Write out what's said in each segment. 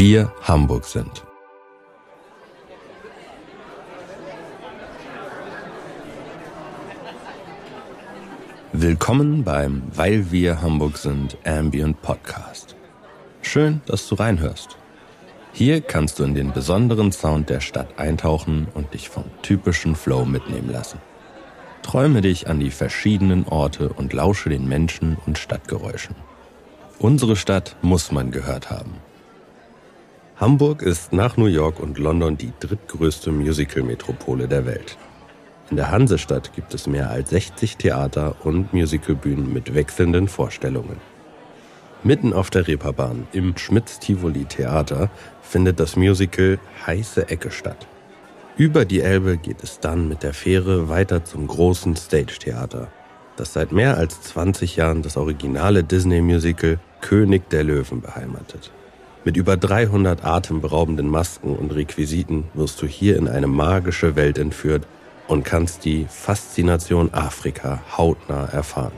wir Hamburg sind. Willkommen beim Weil wir Hamburg sind Ambient Podcast. Schön, dass du reinhörst. Hier kannst du in den besonderen Sound der Stadt eintauchen und dich vom typischen Flow mitnehmen lassen. Träume dich an die verschiedenen Orte und lausche den Menschen und Stadtgeräuschen. Unsere Stadt muss man gehört haben. Hamburg ist nach New York und London die drittgrößte Musical-Metropole der Welt. In der Hansestadt gibt es mehr als 60 Theater und Musicalbühnen mit wechselnden Vorstellungen. Mitten auf der Reeperbahn im Schmitz-Tivoli Theater findet das Musical Heiße Ecke statt. Über die Elbe geht es dann mit der Fähre weiter zum großen Stage-Theater, das seit mehr als 20 Jahren das originale Disney-Musical König der Löwen beheimatet. Mit über 300 atemberaubenden Masken und Requisiten wirst du hier in eine magische Welt entführt und kannst die Faszination Afrika hautnah erfahren.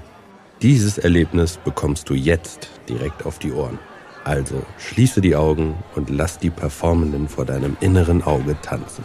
Dieses Erlebnis bekommst du jetzt direkt auf die Ohren. Also schließe die Augen und lass die Performenden vor deinem inneren Auge tanzen.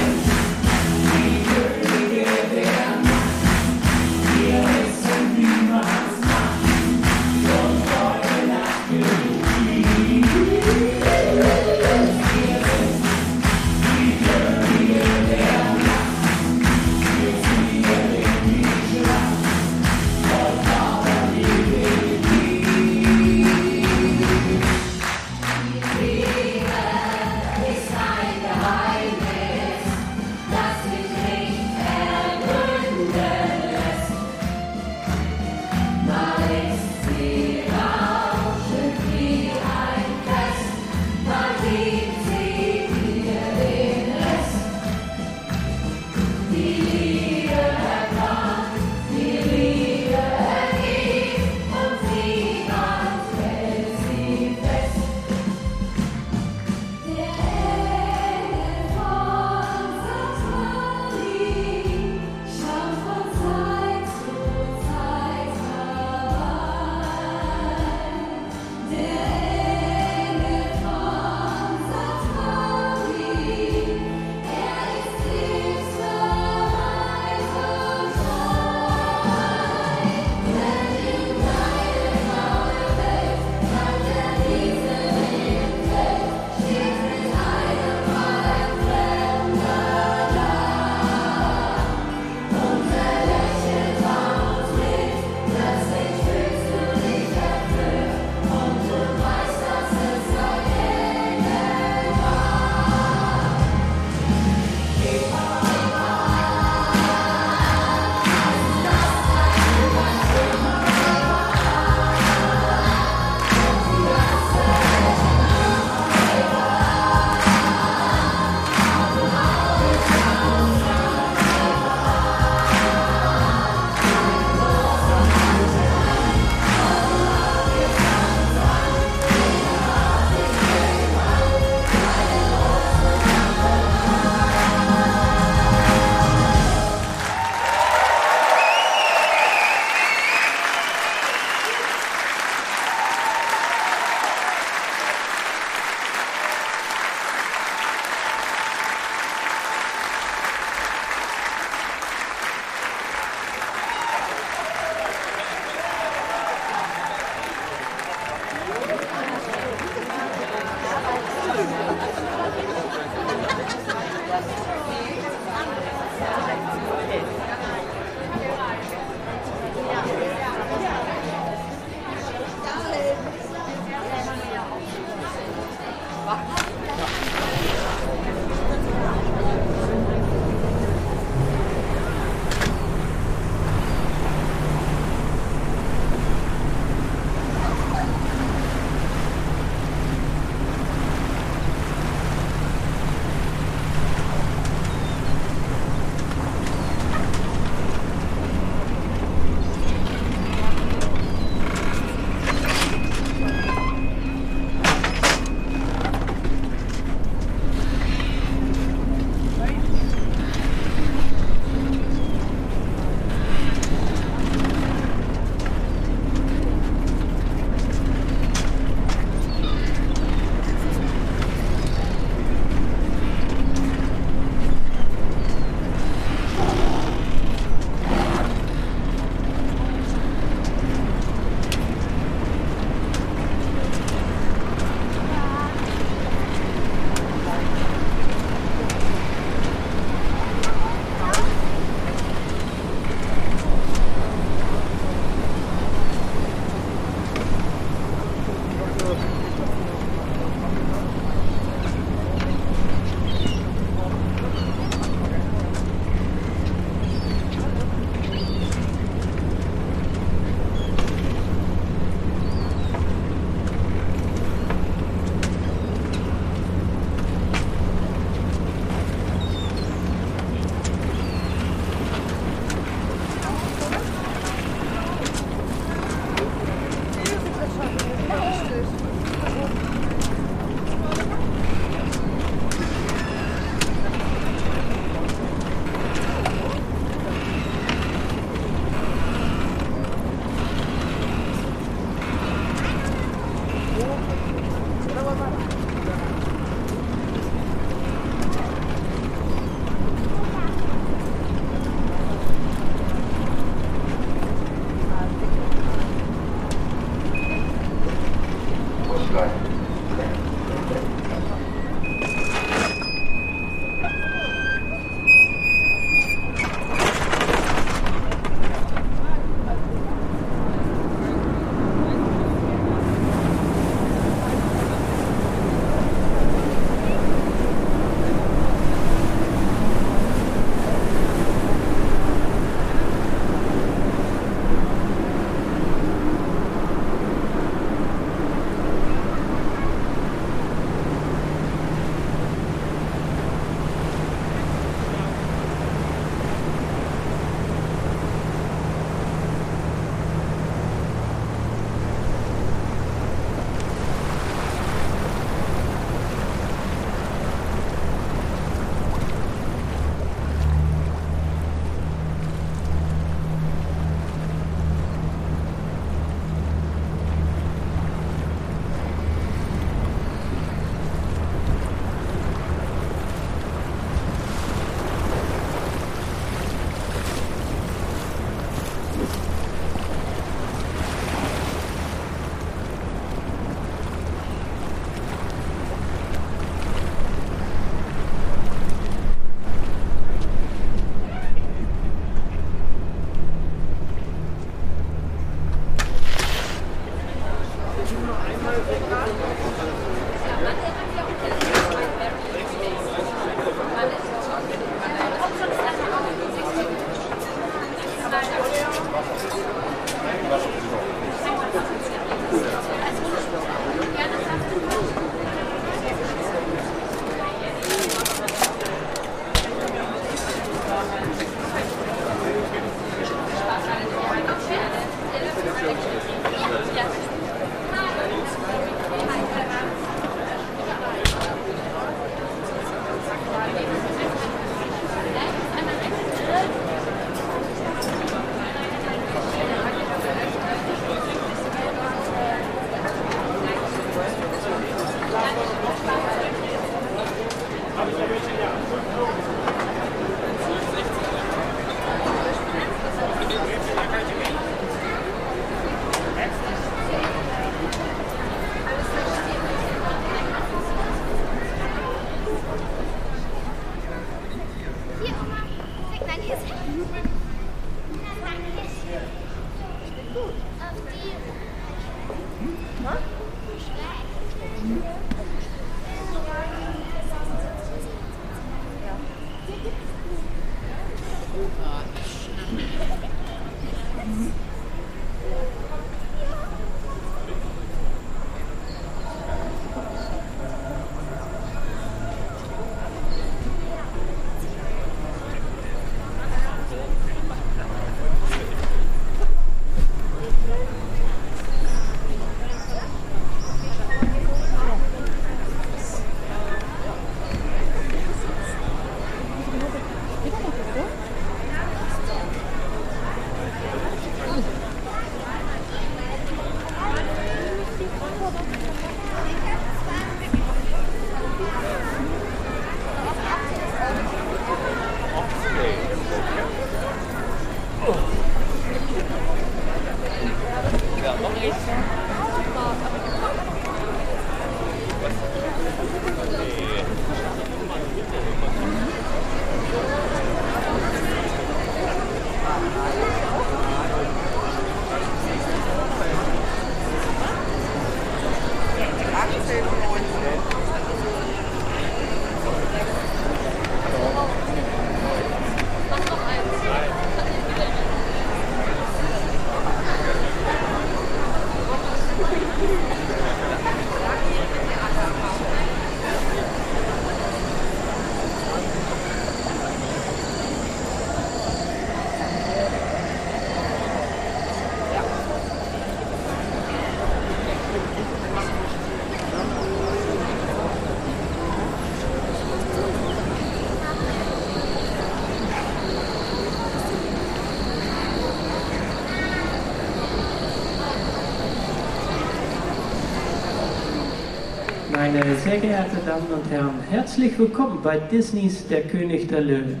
Meine sehr geehrten Damen und Herren, herzlich willkommen bei Disneys Der König der Löwen.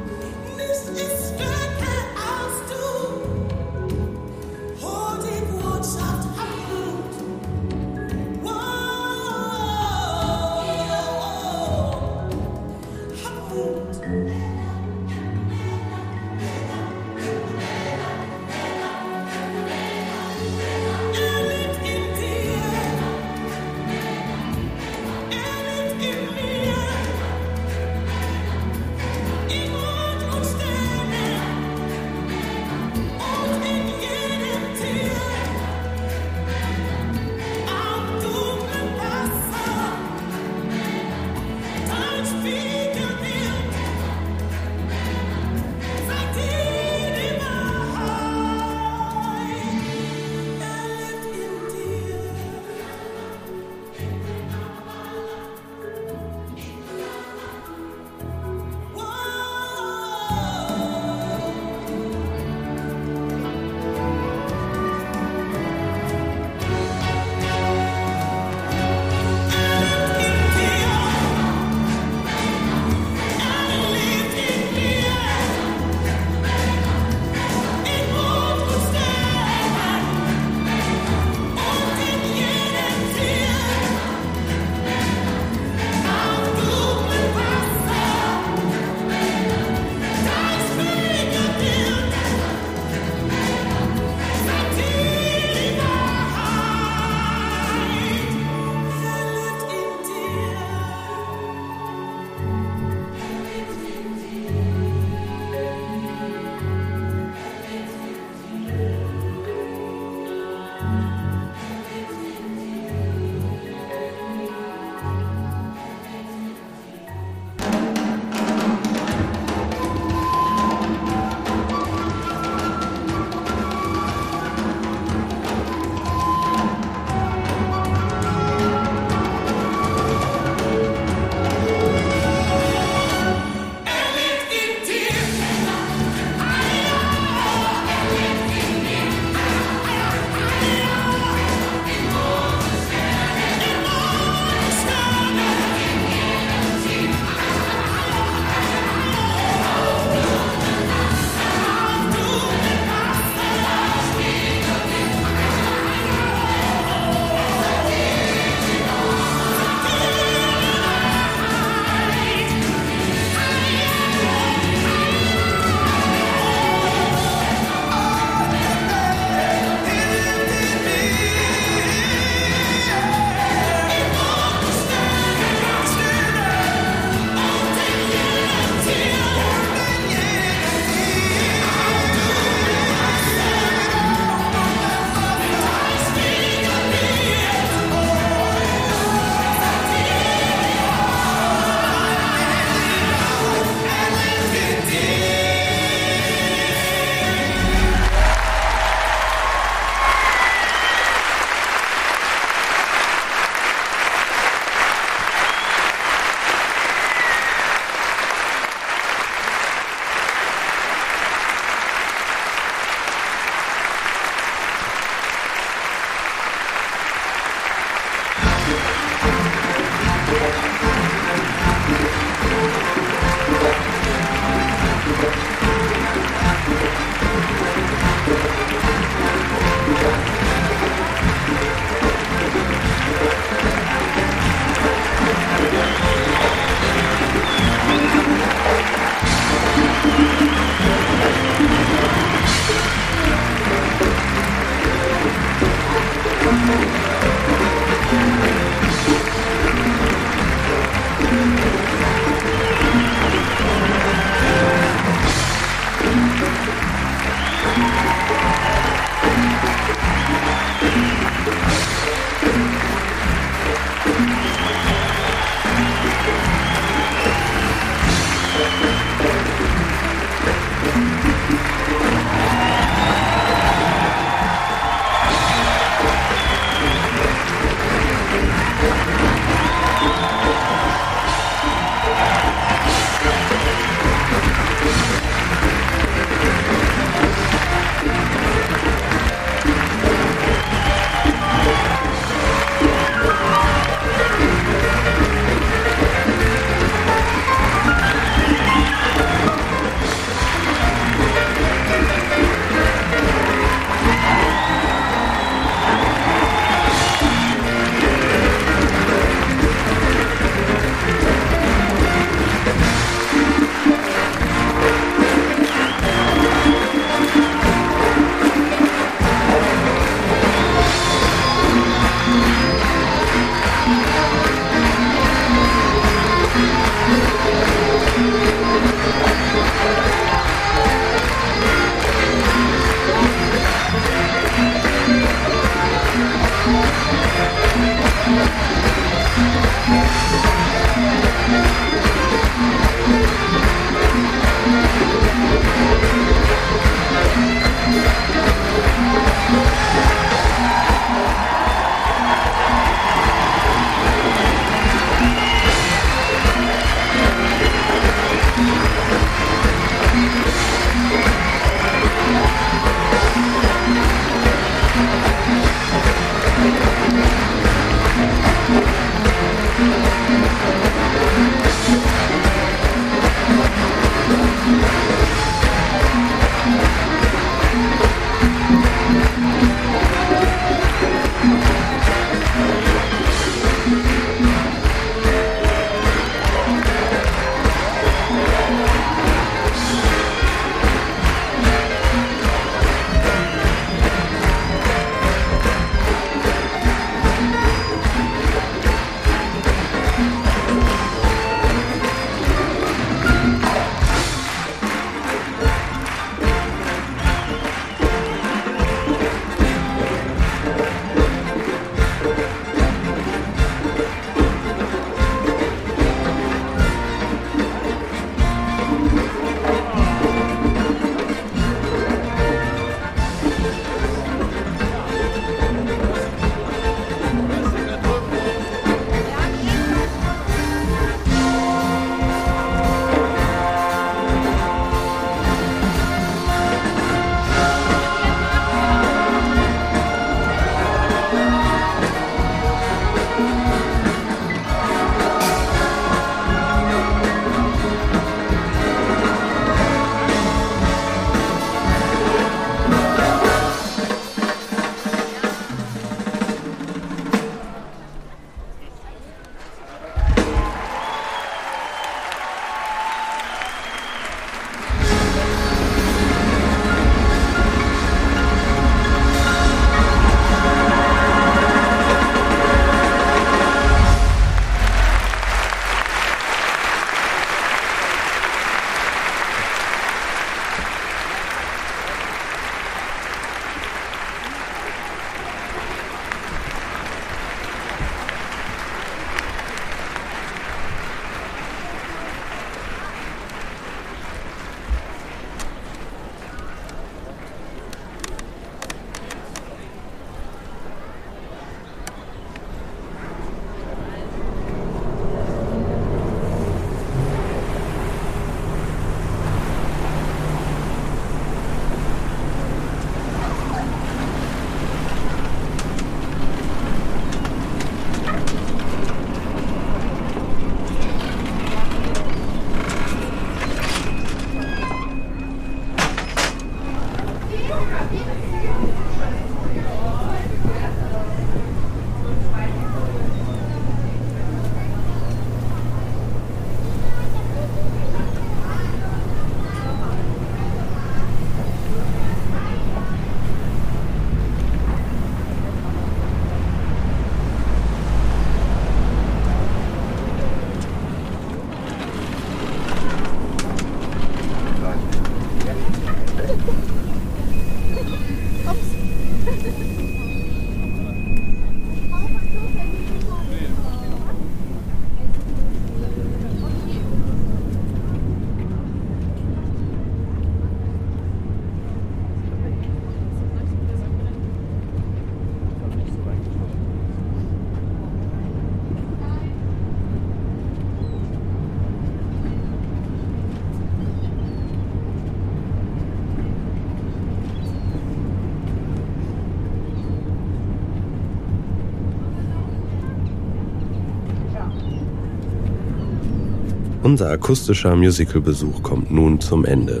Unser akustischer Musicalbesuch kommt nun zum Ende.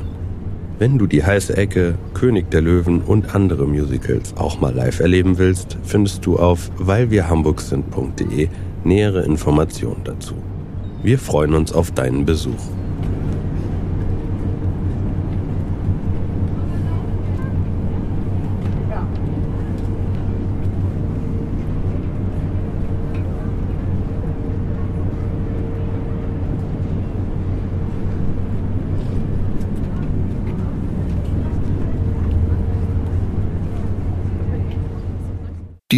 Wenn du die heiße Ecke, König der Löwen und andere Musicals auch mal live erleben willst, findest du auf weilwirhamburg-sind.de nähere Informationen dazu. Wir freuen uns auf deinen Besuch.